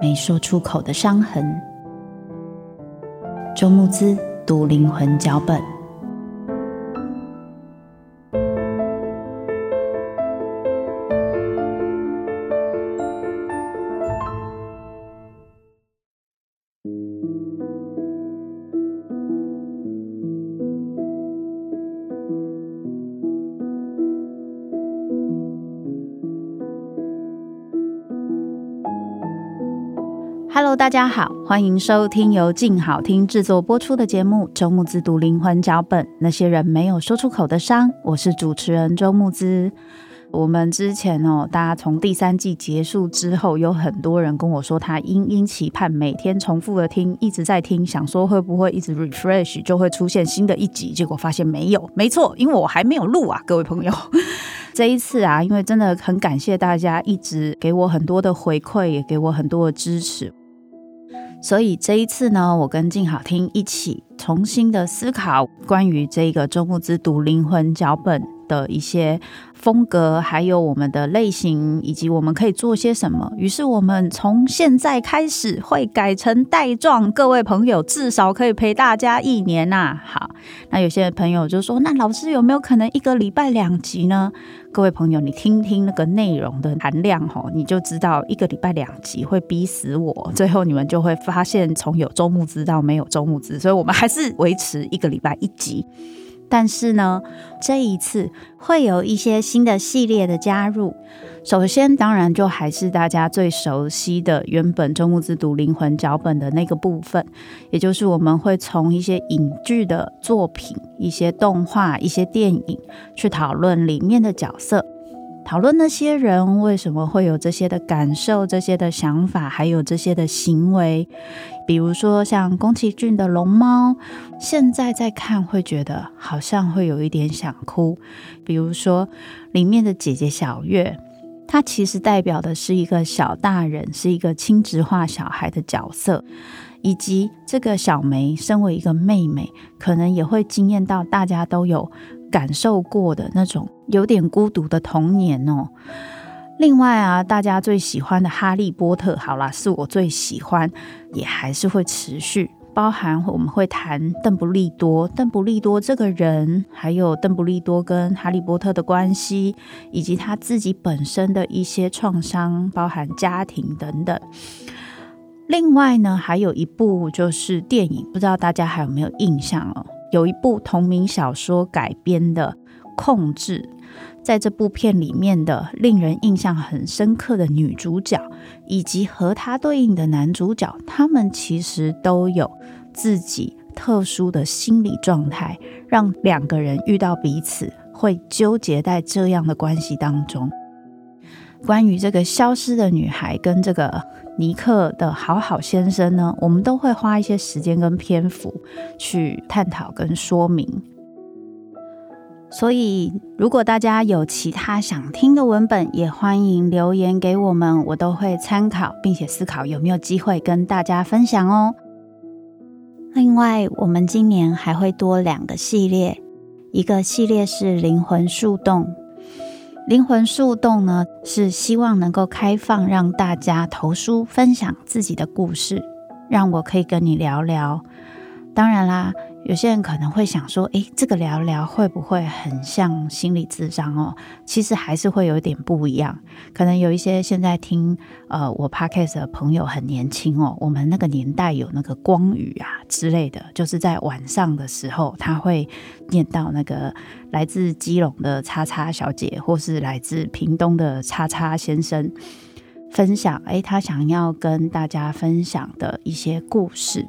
没说出口的伤痕。周慕姿。读灵魂脚本。家好，欢迎收听由静好听制作播出的节目《周木子读灵魂脚本》，那些人没有说出口的伤。我是主持人周木子。我们之前哦，大家从第三季结束之后，有很多人跟我说，他殷殷期盼每天重复的听，一直在听，想说会不会一直 refresh 就会出现新的一集，结果发现没有。没错，因为我还没有录啊，各位朋友。这一次啊，因为真的很感谢大家一直给我很多的回馈，也给我很多的支持。所以这一次呢，我跟静好听一起重新的思考关于这个周牧之读灵魂脚本的一些风格，还有我们的类型，以及我们可以做些什么。于是我们从现在开始会改成带状，各位朋友至少可以陪大家一年呐、好，那有些朋友就说，那老师有没有可能一个礼拜两集呢？各位朋友，你听听那个内容的含量吼，你就知道一个礼拜两集会逼死我，最后你们就会发现从有周慕姿到没有周慕姿，所以我们还是维持一个礼拜一集。但是呢，这一次会有一些新的系列的加入。首先，当然就还是大家最熟悉的原本周慕姿读灵魂脚本的那个部分，也就是我们会从一些影剧的作品、一些动画、一些电影去讨论里面的角色。讨论那些人为什么会有这些的感受、这些的想法，还有这些的行为。比如说像宫崎骏的《龙猫》，现在在看会觉得好像会有一点想哭。比如说里面的姐姐小月，她其实代表的是一个小大人，是一个亲职化小孩的角色，以及这个小梅身为一个妹妹，可能也会惊艳到大家都有。感受过的那种有点孤独的童年哦。另外啊，大家最喜欢的《哈利波特》，好啦，是我最喜欢，也还是会持续。包含我们会谈邓布利多，邓布利多这个人，还有邓布利多跟哈利波特的关系，以及他自己本身的一些创伤，包含家庭等等。另外呢，还有一部就是电影，不知道大家还有没有印象哦？有一部同名小说改编的《控制》，在这部片里面的令人印象很深刻的女主角，以及和她对应的男主角，他们其实都有自己特殊的心理状态，让两个人遇到彼此会纠结在这样的关系当中。关于这个消失的女孩跟这个尼克的好好先生呢，我们都会花一些时间跟篇幅去探讨跟说明。所以，如果大家有其他想听的文本，也欢迎留言给我们，我都会参考，并且思考有没有机会跟大家分享哦。另外，我们今年还会多两个系列，一个系列是灵魂树洞。灵魂树洞呢，是希望能够开放，让大家投书分享自己的故事，让我可以跟你聊聊。当然啦。有些人可能会想说：“诶，这个聊聊会不会很像心理智商哦？”其实还是会有点不一样。可能有一些现在听呃我 podcast 的朋友很年轻哦，我们那个年代有那个光语啊之类的，就是在晚上的时候，他会念到那个来自基隆的叉叉小姐，或是来自屏东的叉叉先生分享，诶，他想要跟大家分享的一些故事。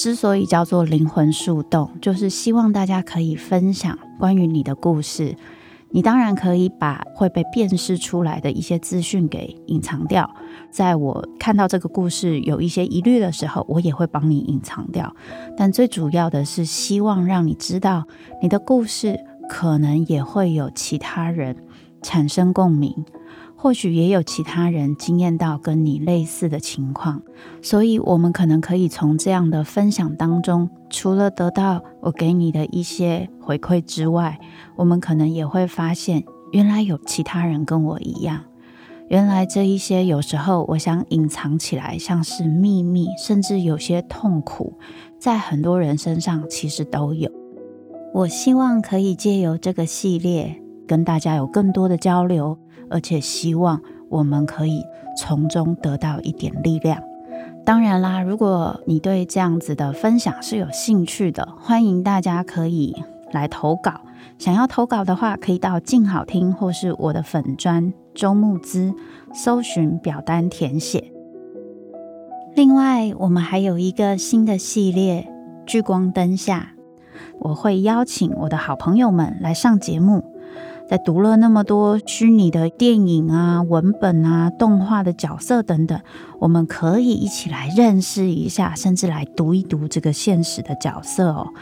之所以叫做灵魂树洞，就是希望大家可以分享关于你的故事。你当然可以把会被辨识出来的一些资讯给隐藏掉。在我看到这个故事有一些疑虑的时候，我也会帮你隐藏掉。但最主要的是希望让你知道，你的故事可能也会有其他人产生共鸣。或许也有其他人经验到跟你类似的情况，所以我们可能可以从这样的分享当中，除了得到我给你的一些回馈之外，我们可能也会发现，原来有其他人跟我一样。原来这一些有时候我想隐藏起来，像是秘密，甚至有些痛苦，在很多人身上其实都有。我希望可以借由这个系列，跟大家有更多的交流。而且希望我们可以从中得到一点力量。当然啦，如果你对这样子的分享是有兴趣的，欢迎大家可以来投稿。想要投稿的话，可以到静好听或是我的粉专周慕姿搜寻表单填写。另外，我们还有一个新的系列《聚光灯下》，我会邀请我的好朋友们来上节目。在读了那么多虚拟的电影啊、文本啊、动画的角色等等，我们可以一起来认识一下，甚至来读一读这个现实的角色哦。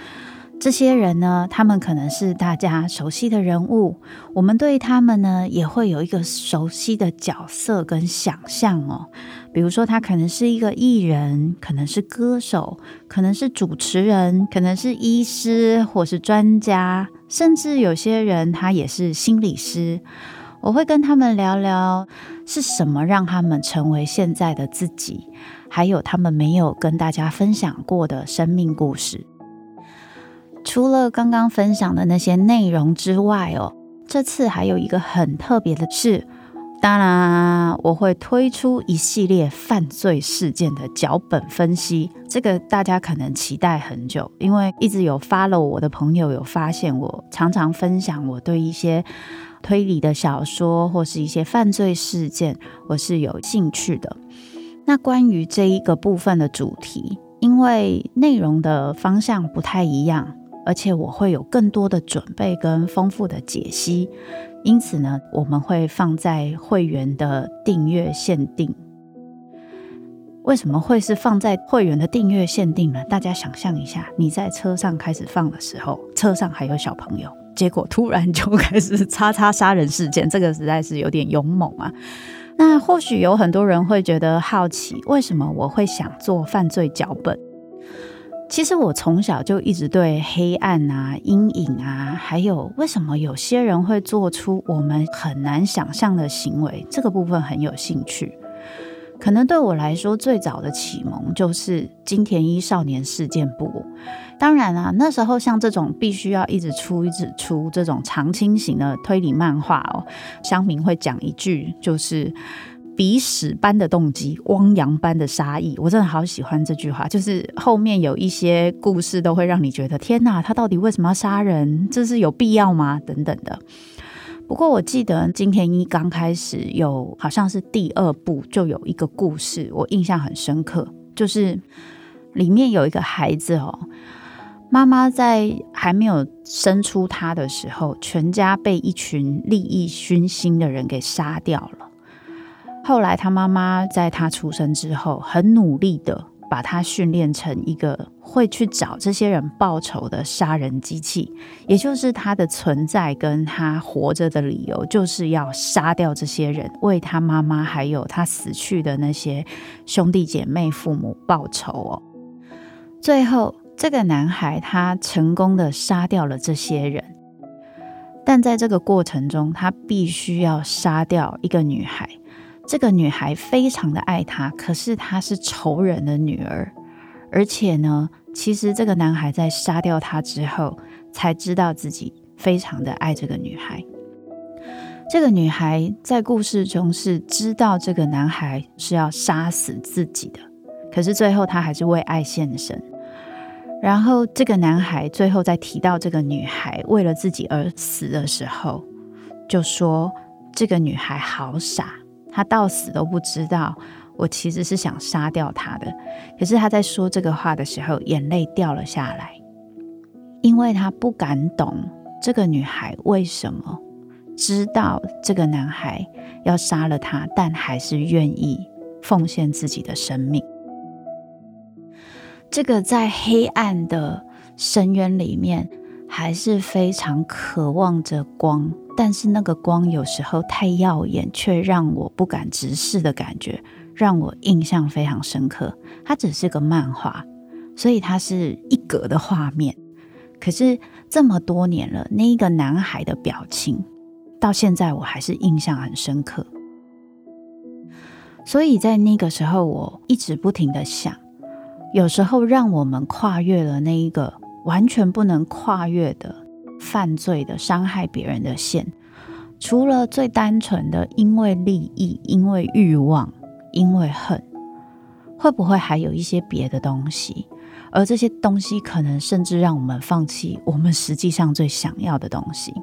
这些人呢，他们可能是大家熟悉的人物，我们对他们呢也会有一个熟悉的角色跟想象哦。比如说，他可能是一个艺人，可能是歌手，可能是主持人，可能是医师或是专家，甚至有些人他也是心理师。我会跟他们聊聊是什么让他们成为现在的自己，还有他们没有跟大家分享过的生命故事。除了刚刚分享的那些内容之外哦，这次还有一个很特别的事，当然我会推出一系列犯罪事件的脚本分析。这个大家可能期待很久，因为一直有 follow 我的朋友有发现，我常常分享我对一些推理的小说或是一些犯罪事件，我是有兴趣的。那关于这一个部分的主题，因为内容的方向不太一样。而且我会有更多的准备跟丰富的解析，因此呢，我们会放在会员的订阅限定。为什么会是放在会员的订阅限定呢？大家想象一下，你在车上开始放的时候，车上还有小朋友，结果突然就开始叉叉杀人事件，这个实在是有点勇猛啊。那或许有很多人会觉得好奇，为什么我会想做犯罪脚本？其实我从小就一直对黑暗啊、阴影啊，还有为什么有些人会做出我们很难想象的行为，这个部分很有兴趣。可能对我来说，最早的启蒙就是金田一少年事件簿。当然啊，那时候像这种必须要一直出、一直出这种长青型的推理漫画哦，乡民会讲一句就是。鼻屎般的动机，汪洋般的杀意，我真的好喜欢这句话。就是后面有一些故事都会让你觉得，天哪，他到底为什么要杀人？这是有必要吗？等等的。不过我记得金田一刚开始有，好像是第二部就有一个故事，我印象很深刻，就是里面有一个孩子哦，妈妈在还没有生出他的时候，全家被一群利益熏心的人给杀掉了。后来，他妈妈在他出生之后，很努力的把他训练成一个会去找这些人报仇的杀人机器，也就是他的存在跟他活着的理由，就是要杀掉这些人，为他妈妈还有他死去的那些兄弟姐妹、父母报仇哦。最后，这个男孩他成功的杀掉了这些人，但在这个过程中，他必须要杀掉一个女孩。这个女孩非常的爱他，可是她是仇人的女儿，而且呢，其实这个男孩在杀掉她之后，才知道自己非常的爱这个女孩。这个女孩在故事中是知道这个男孩是要杀死自己的，可是最后她还是为爱献身。然后这个男孩最后在提到这个女孩为了自己而死的时候，就说这个女孩好傻。他到死都不知道，我其实是想杀掉他的。可是他在说这个话的时候，眼泪掉了下来，因为他不敢懂这个女孩为什么知道这个男孩要杀了他，但还是愿意奉献自己的生命。这个在黑暗的深渊里面，还是非常渴望着光。但是那个光有时候太耀眼，却让我不敢直视的感觉，让我印象非常深刻。它只是个漫画，所以它是一格的画面。可是这么多年了，那一个男孩的表情，到现在我还是印象很深刻。所以在那个时候，我一直不停的想，有时候让我们跨越了那一个完全不能跨越的。犯罪的伤害别人的线，除了最单纯的因为利益、因为欲望、因为恨，会不会还有一些别的东西？而这些东西可能甚至让我们放弃我们实际上最想要的东西。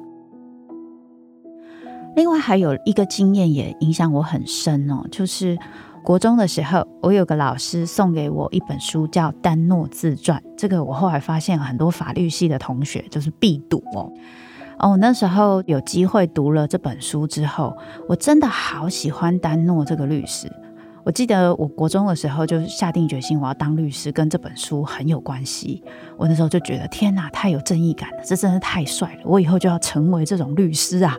另外还有一个经验也影响我很深哦，就是。国中的时候，我有个老师送给我一本书，叫《丹诺自传》。这个我后来发现，很多法律系的同学就是必读哦。哦，那时候有机会读了这本书之后，我真的好喜欢丹诺这个律师。我记得我国中的时候就下定决心，我要当律师，跟这本书很有关系。我那时候就觉得，天哪，太有正义感了，这真的太帅了！我以后就要成为这种律师啊！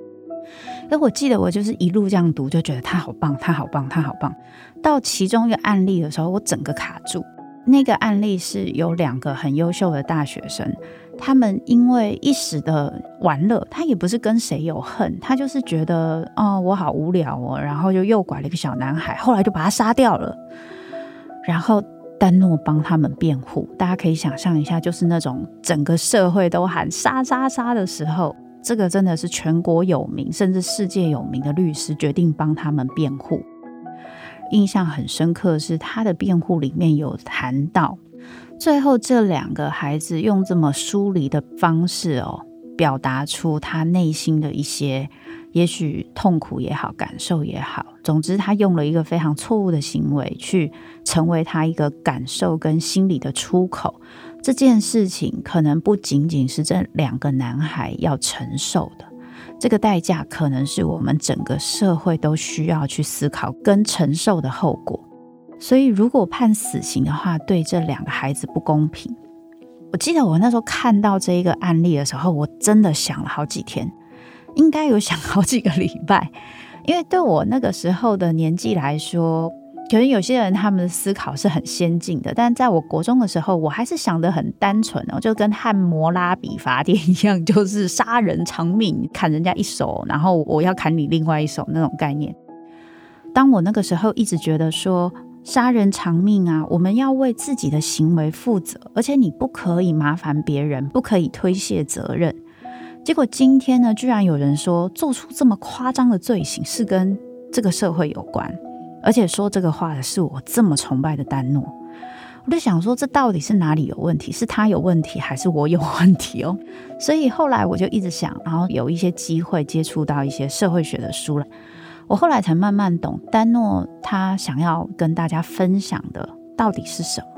哎，我记得我就是一路这样读，就觉得他好棒，他好棒，他好棒。到其中一个案例的时候，我整个卡住。那个案例是有两个很优秀的大学生，他们因为一时的玩乐，他也不是跟谁有恨，他就是觉得哦，我好无聊哦，然后就诱拐了一个小男孩，后来就把他杀掉了。然后丹诺帮他们辩护，大家可以想象一下，就是那种整个社会都喊杀杀杀的时候。这个真的是全国有名，甚至世界有名的律师决定帮他们辩护。印象很深刻是他的辩护里面有谈到，最后这两个孩子用这么疏离的方式哦，表达出他内心的一些，也许痛苦也好，感受也好，总之他用了一个非常错误的行为去成为他一个感受跟心理的出口。这件事情可能不仅仅是这两个男孩要承受的，这个代价可能是我们整个社会都需要去思考跟承受的后果。所以，如果判死刑的话，对这两个孩子不公平。我记得我那时候看到这一个案例的时候，我真的想了好几天，应该有想好几个礼拜，因为对我那个时候的年纪来说。可能有些人他们的思考是很先进的，但在我国中的时候，我还是想得很单纯哦，就跟汉谟拉比法典一样，就是杀人偿命，砍人家一手，然后我要砍你另外一手那种概念。当我那个时候一直觉得说杀人偿命啊，我们要为自己的行为负责，而且你不可以麻烦别人，不可以推卸责任。结果今天呢，居然有人说做出这么夸张的罪行是跟这个社会有关。而且说这个话的是我这么崇拜的丹诺，我就想说，这到底是哪里有问题？是他有问题，还是我有问题哦？所以后来我就一直想，然后有一些机会接触到一些社会学的书了，我后来才慢慢懂丹诺他想要跟大家分享的到底是什么。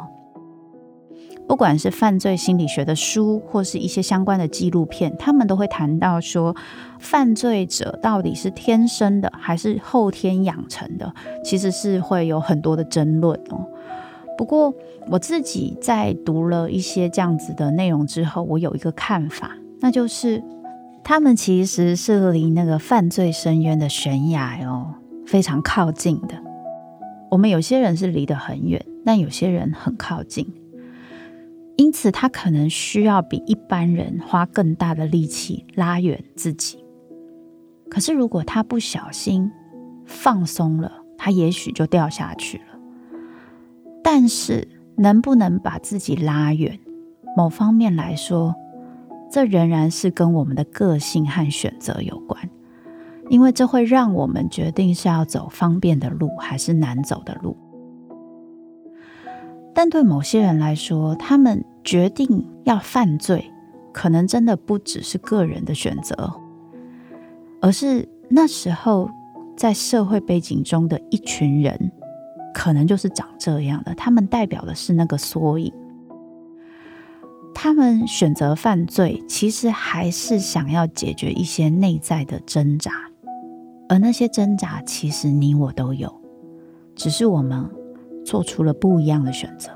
不管是犯罪心理学的书，或是一些相关的纪录片，他们都会谈到说，犯罪者到底是天生的还是后天养成的，其实是会有很多的争论哦。不过我自己在读了一些这样子的内容之后，我有一个看法，那就是他们其实是离那个犯罪深渊的悬崖哦非常靠近的。我们有些人是离得很远，但有些人很靠近。因此他可能需要比一般人花更大的力气拉远自己。可是如果他不小心放松了，他也许就掉下去了。但是能不能把自己拉远，某方面来说，这仍然是跟我们的个性和选择有关，因为这会让我们决定是要走方便的路还是难走的路。但对某些人来说，他们决定要犯罪，可能真的不只是个人的选择，而是那时候在社会背景中的一群人。可能就是长这样的，他们代表的是那个缩影。他们选择犯罪，其实还是想要解决一些内在的挣扎，而那些挣扎，其实你我都有，只是我们做出了不一样的选择。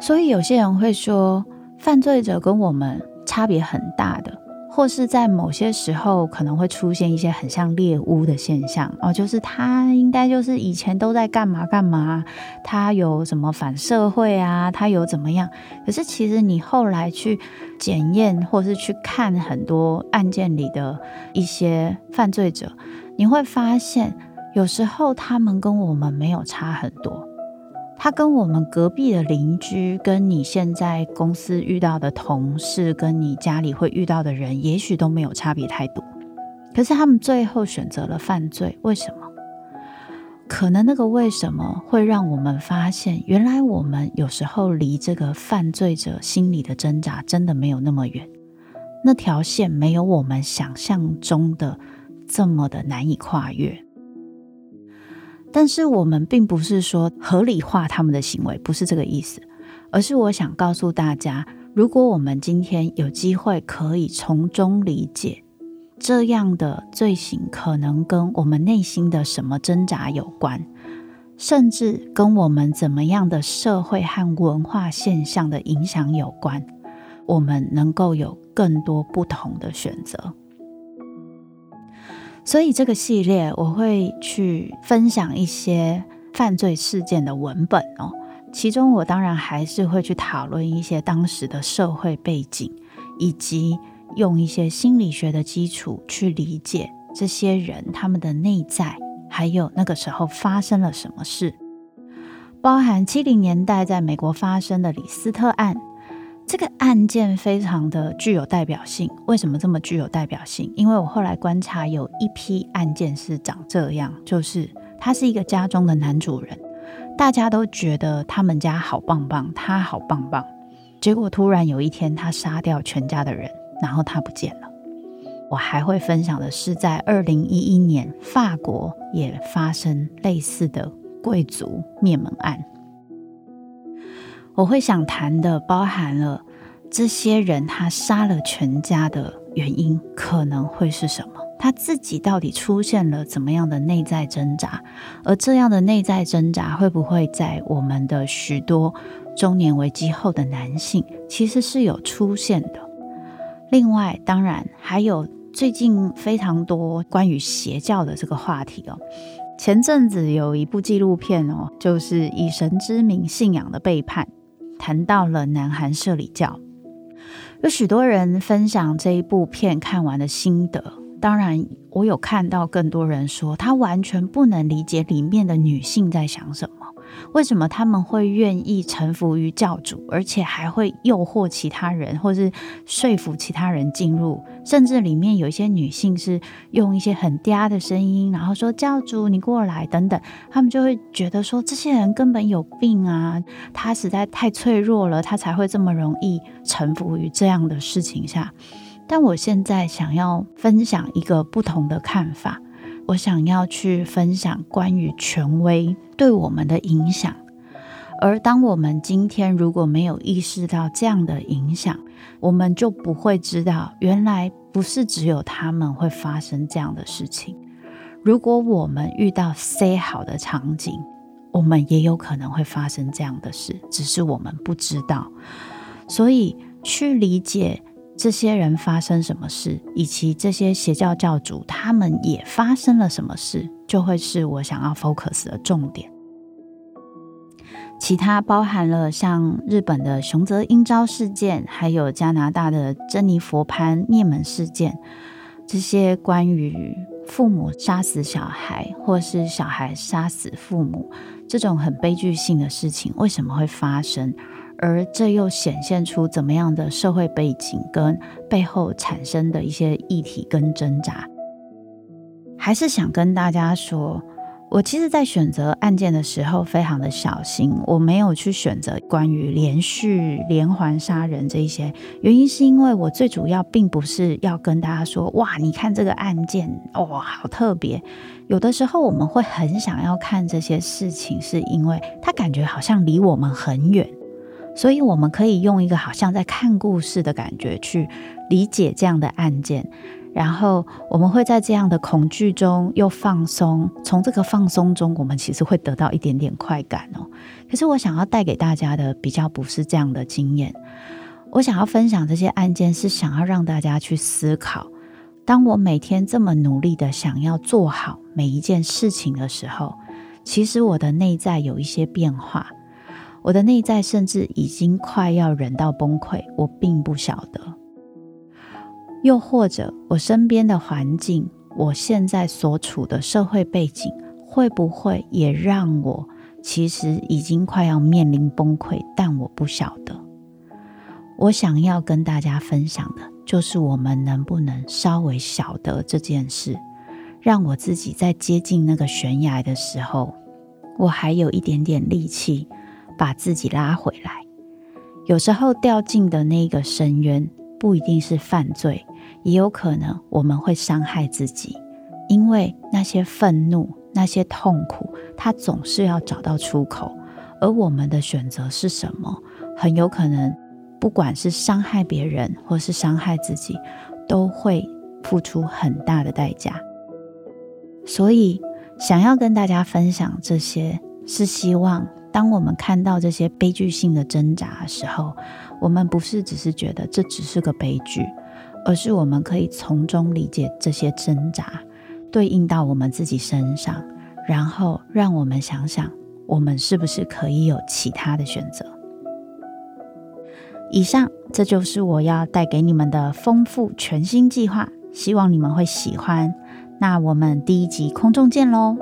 所以有些人会说，犯罪者跟我们差别很大的。或是在某些时候可能会出现一些很像猎巫的现象哦，就是他应该就是以前都在干嘛干嘛，他有什么反社会啊，他有怎么样？可是其实你后来去检验或是去看很多案件里的一些犯罪者，你会发现有时候他们跟我们没有差很多。他跟我们隔壁的邻居，跟你现在公司遇到的同事，跟你家里会遇到的人，也许都没有差别太多。可是他们最后选择了犯罪，为什么？可能那个为什么会让我们发现，原来我们有时候离这个犯罪者心里的挣扎真的没有那么远，那条线没有我们想象中的这么的难以跨越。但是我们并不是说合理化他们的行为，不是这个意思，而是我想告诉大家，如果我们今天有机会可以从中理解这样的罪行，可能跟我们内心的什么挣扎有关，甚至跟我们怎么样的社会和文化现象的影响有关，我们能够有更多不同的选择。所以这个系列我会去分享一些犯罪事件的文本哦，其中我当然还是会去讨论一些当时的社会背景，以及用一些心理学的基础去理解这些人他们的内在，还有那个时候发生了什么事，包含七零年代在美国发生的李斯特案。这个案件非常的具有代表性。为什么这么具有代表性？因为我后来观察，有一批案件是长这样，就是他是一个家中的男主人，大家都觉得他们家好棒棒，他好棒棒。结果突然有一天，他杀掉全家的人，然后他不见了。我还会分享的是，在二零一一年，法国也发生类似的贵族灭门案。我会想谈的包含了这些人他杀了全家的原因可能会是什么？他自己到底出现了怎么样的内在挣扎？而这样的内在挣扎会不会在我们的许多中年危机后的男性其实是有出现的？另外，当然还有最近非常多关于邪教的这个话题哦。前阵子有一部纪录片哦，就是以神之名信仰的背叛。谈到了南韩社里教，有许多人分享这一部片看完的心得。当然，我有看到更多人说，他完全不能理解里面的女性在想什么。为什么他们会愿意臣服于教主，而且还会诱惑其他人，或是说服其他人进入？甚至里面有一些女性是用一些很嗲的声音，然后说：“教主，你过来。”等等，他们就会觉得说，这些人根本有病啊！他实在太脆弱了，他才会这么容易臣服于这样的事情下。但我现在想要分享一个不同的看法。我想要去分享关于权威对我们的影响，而当我们今天如果没有意识到这样的影响，我们就不会知道原来不是只有他们会发生这样的事情。如果我们遇到 say 好的场景，我们也有可能会发生这样的事，只是我们不知道。所以去理解。这些人发生什么事，以及这些邪教教主他们也发生了什么事，就会是我想要 focus 的重点。其他包含了像日本的熊泽英昭事件，还有加拿大的珍妮佛潘灭门事件，这些关于父母杀死小孩，或是小孩杀死父母这种很悲剧性的事情，为什么会发生？而这又显现出怎么样的社会背景跟背后产生的一些议题跟挣扎？还是想跟大家说。我其实，在选择案件的时候，非常的小心。我没有去选择关于连续连环杀人这一些，原因是因为我最主要并不是要跟大家说，哇，你看这个案件，哦，好特别。有的时候我们会很想要看这些事情，是因为它感觉好像离我们很远，所以我们可以用一个好像在看故事的感觉去理解这样的案件。然后我们会在这样的恐惧中又放松，从这个放松中，我们其实会得到一点点快感哦。可是我想要带给大家的比较不是这样的经验。我想要分享这些案件，是想要让大家去思考：当我每天这么努力的想要做好每一件事情的时候，其实我的内在有一些变化，我的内在甚至已经快要忍到崩溃，我并不晓得。又或者，我身边的环境，我现在所处的社会背景，会不会也让我其实已经快要面临崩溃？但我不晓得。我想要跟大家分享的，就是我们能不能稍微晓得这件事，让我自己在接近那个悬崖的时候，我还有一点点力气把自己拉回来。有时候掉进的那个深渊，不一定是犯罪。也有可能我们会伤害自己，因为那些愤怒、那些痛苦，它总是要找到出口。而我们的选择是什么？很有可能，不管是伤害别人或是伤害自己，都会付出很大的代价。所以，想要跟大家分享这些，是希望当我们看到这些悲剧性的挣扎的时候，我们不是只是觉得这只是个悲剧。而是我们可以从中理解这些挣扎，对应到我们自己身上，然后让我们想想，我们是不是可以有其他的选择。以上，这就是我要带给你们的丰富全新计划，希望你们会喜欢。那我们第一集空中见喽！